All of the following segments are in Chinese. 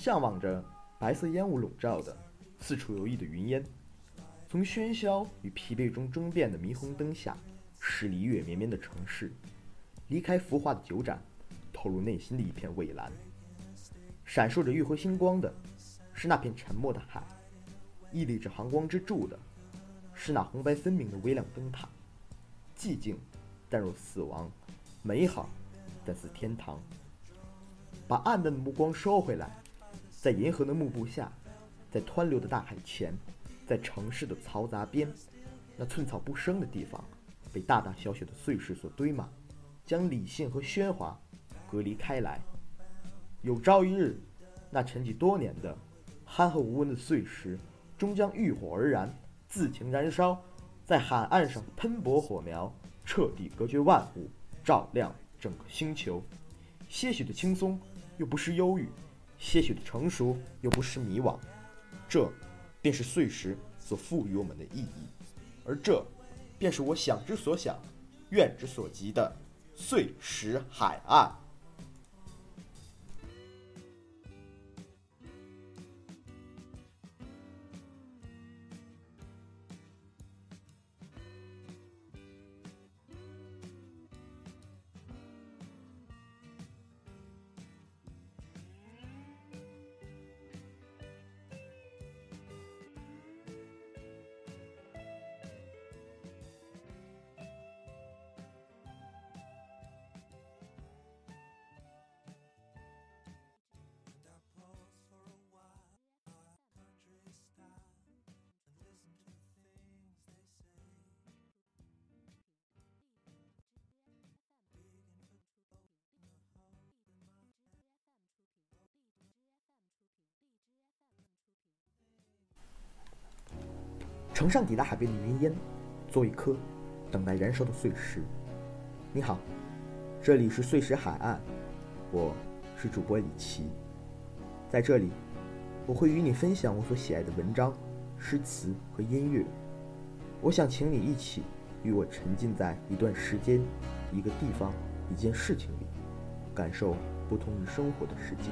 向往着白色烟雾笼罩的四处游弋的云烟，从喧嚣与疲惫中争辩的霓虹灯下，驶离月绵绵的城市，离开浮华的酒盏，投入内心的一片蔚蓝。闪烁着月辉星光的，是那片沉默的海；屹立着寒光之柱的，是那红白分明的微亮灯塔。寂静，但若死亡；美好，但似天堂。把暗淡的目光收回来，在银河的幕布下，在湍流的大海前，在城市的嘈杂边，那寸草不生的地方，被大大小小的碎石所堆满，将理性和喧哗隔离开来。有朝一日，那沉寂多年的憨厚无闻的碎石，终将遇火而燃，自行燃烧，在海岸上喷薄火苗，彻底隔绝万物，照亮整个星球。些许的轻松，又不失忧郁；些许的成熟，又不失迷惘。这，便是碎石所赋予我们的意义，而这，便是我想之所想，愿之所及的碎石海岸。乘上抵达海边的云烟，做一颗等待燃烧的碎石。你好，这里是碎石海岸，我是主播李奇。在这里，我会与你分享我所喜爱的文章、诗词和音乐。我想请你一起与我沉浸在一段时间、一个地方、一件事情里，感受不同于生活的世界。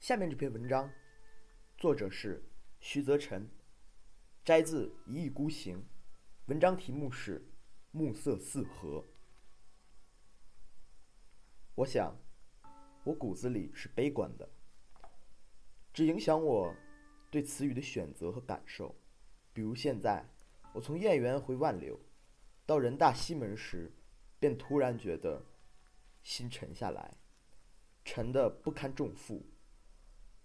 下面这篇文章，作者是徐泽辰，摘自《一意孤行》，文章题目是《暮色四合》。我想，我骨子里是悲观的，只影响我对词语的选择和感受。比如现在，我从燕园回万柳，到人大西门时，便突然觉得心沉下来，沉得不堪重负。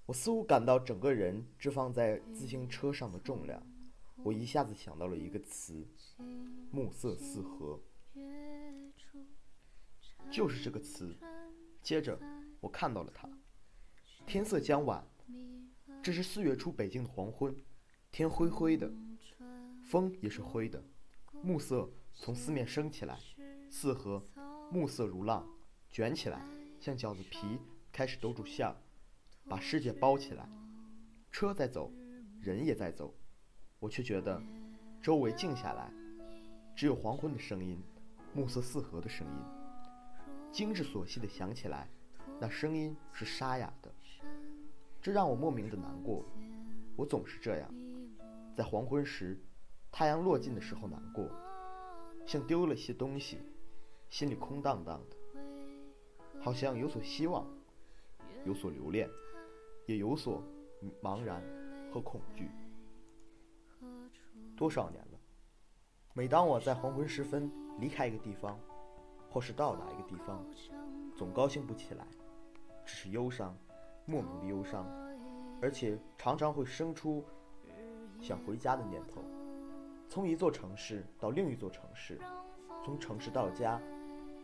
我似乎感到整个人置放在自行车上的重量，我一下子想到了一个词：暮色四合。就是这个词。接着，我看到了它。天色将晚，这是四月初北京的黄昏，天灰灰的，风也是灰的，暮色从四面升起来，四合，暮色如浪，卷起来，像饺子皮开始兜住馅儿。把世界包起来，车在走，人也在走，我却觉得周围静下来，只有黄昏的声音，暮色四合的声音，精致琐细的想起来，那声音是沙哑的，这让我莫名的难过。我总是这样，在黄昏时，太阳落尽的时候难过，像丢了些东西，心里空荡荡的，好像有所希望，有所留恋。也有所茫然和恐惧。多少年了，每当我在黄昏时分离开一个地方，或是到达一个地方，总高兴不起来，只是忧伤，莫名的忧伤，而且常常会生出想回家的念头。从一座城市到另一座城市，从城市到家，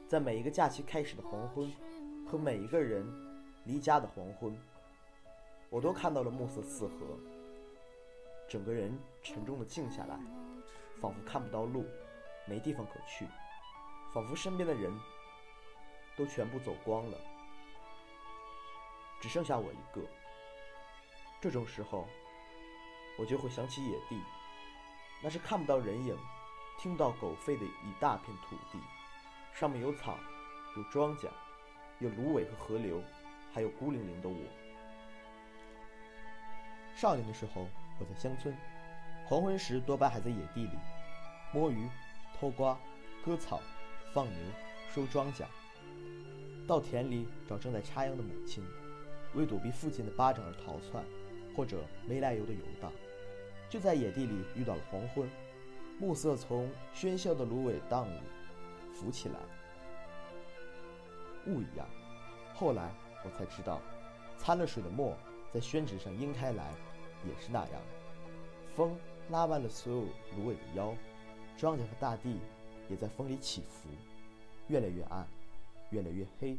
在每一个假期开始的黄昏，和每一个人离家的黄昏。我都看到了暮色四合，整个人沉重的静下来，仿佛看不到路，没地方可去，仿佛身边的人都全部走光了，只剩下我一个。这种时候，我就会想起野地，那是看不到人影，听不到狗吠的一大片土地，上面有草，有庄稼，有芦苇和河流，还有孤零零的我。少年的时候，我在乡村，黄昏时多半还在野地里摸鱼、偷瓜、割草、放牛、收庄稼，到田里找正在插秧的母亲，为躲避父亲的巴掌而逃窜，或者没来由的游荡。就在野地里遇到了黄昏，暮色从喧嚣的芦苇荡里浮起来，雾一样。后来我才知道，掺了水的墨在宣纸上晕开来。也是那样，风拉弯了所有芦苇的腰，庄稼和大地也在风里起伏，越来越暗，越来越黑，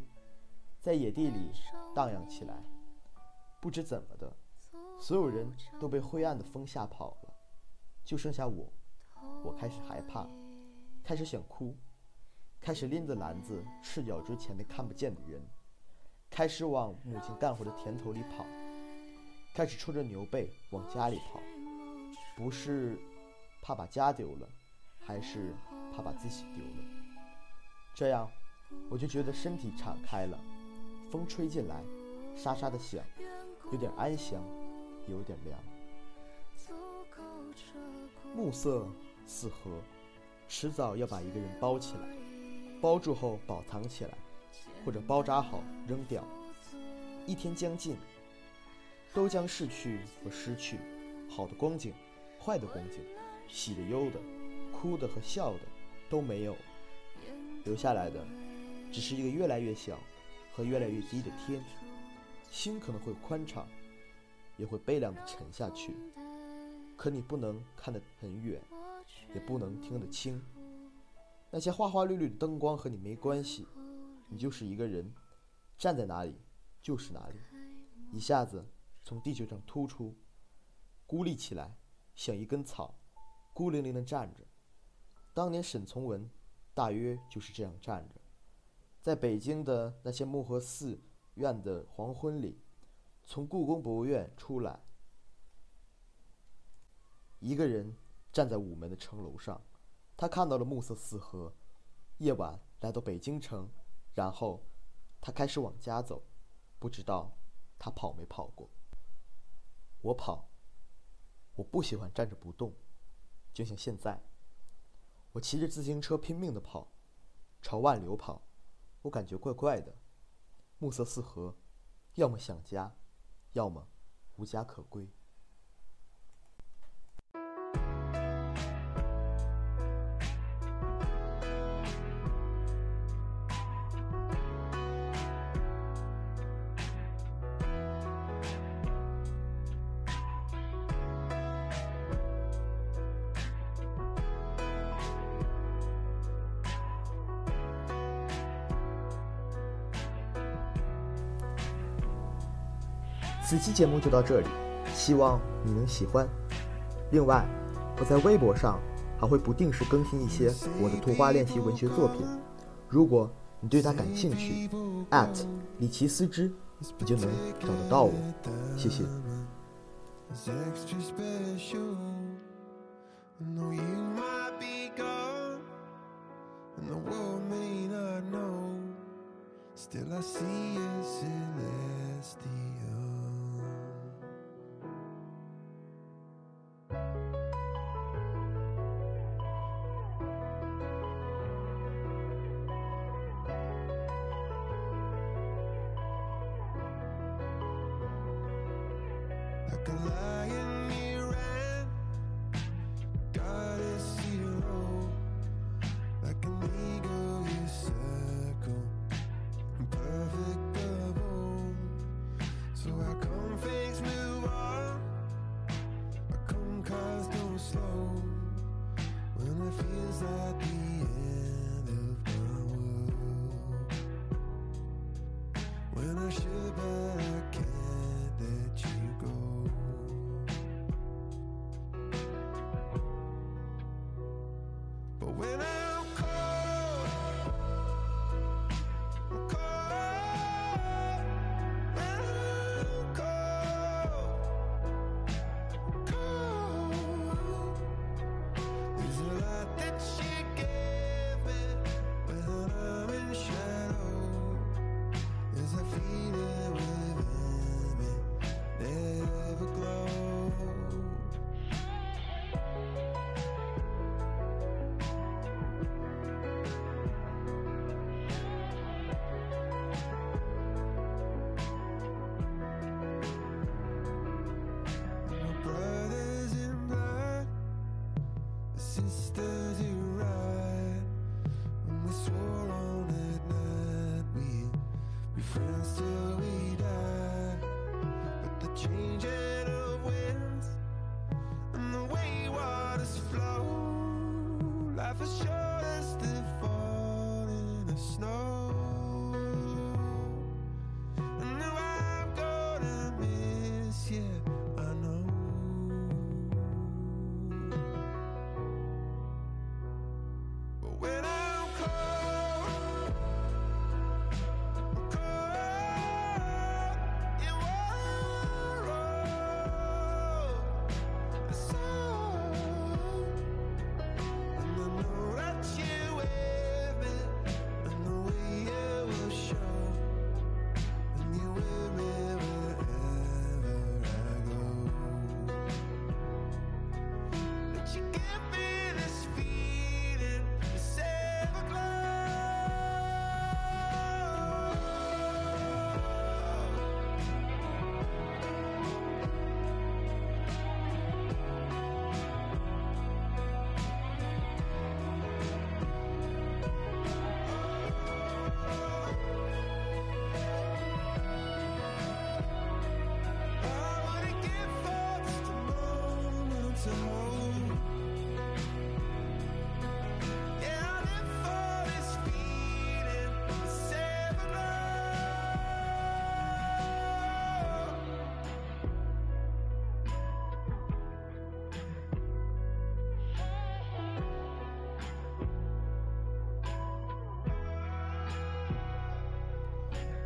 在野地里荡漾起来。不知怎么的，所有人都被灰暗的风吓跑了，就剩下我。我开始害怕，开始想哭，开始拎着篮子赤脚追前面看不见的人，开始往母亲干活的田头里跑。开始抽着牛背往家里跑，不是怕把家丢了，还是怕把自己丢了。这样，我就觉得身体敞开了，风吹进来，沙沙的响，有点安详，有点凉。暮色四合，迟早要把一个人包起来，包住后保藏起来，或者包扎好扔掉。一天将近。都将逝去和失去，好的光景，坏的光景，喜的忧的，哭的和笑的，都没有。留下来的，只是一个越来越小和越来越低的天。心可能会宽敞，也会悲凉的沉下去。可你不能看得很远，也不能听得清。那些花花绿绿的灯光和你没关系，你就是一个人，站在哪里就是哪里，一下子。从地球上突出，孤立起来，像一根草，孤零零地站着。当年沈从文，大约就是这样站着，在北京的那些木和寺院的黄昏里，从故宫博物院出来，一个人站在午门的城楼上，他看到了暮色四合，夜晚来到北京城，然后他开始往家走，不知道他跑没跑过。我跑，我不喜欢站着不动，就像现在。我骑着自行车拼命的跑，朝万流跑，我感觉怪怪的，暮色四合，要么想家，要么无家可归。此期节目就到这里，希望你能喜欢。另外，我在微博上还会不定时更新一些我的图画练习文学作品，如果你对它感兴趣，李奇思之，你就能找得到我。谢谢。I could lie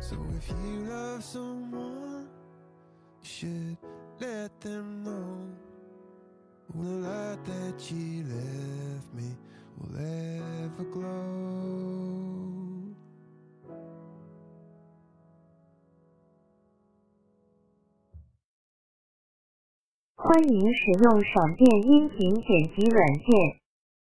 soifyoulovesomeone should let them know will i that you left me will ever glow 欢迎使用闪电音频剪辑软件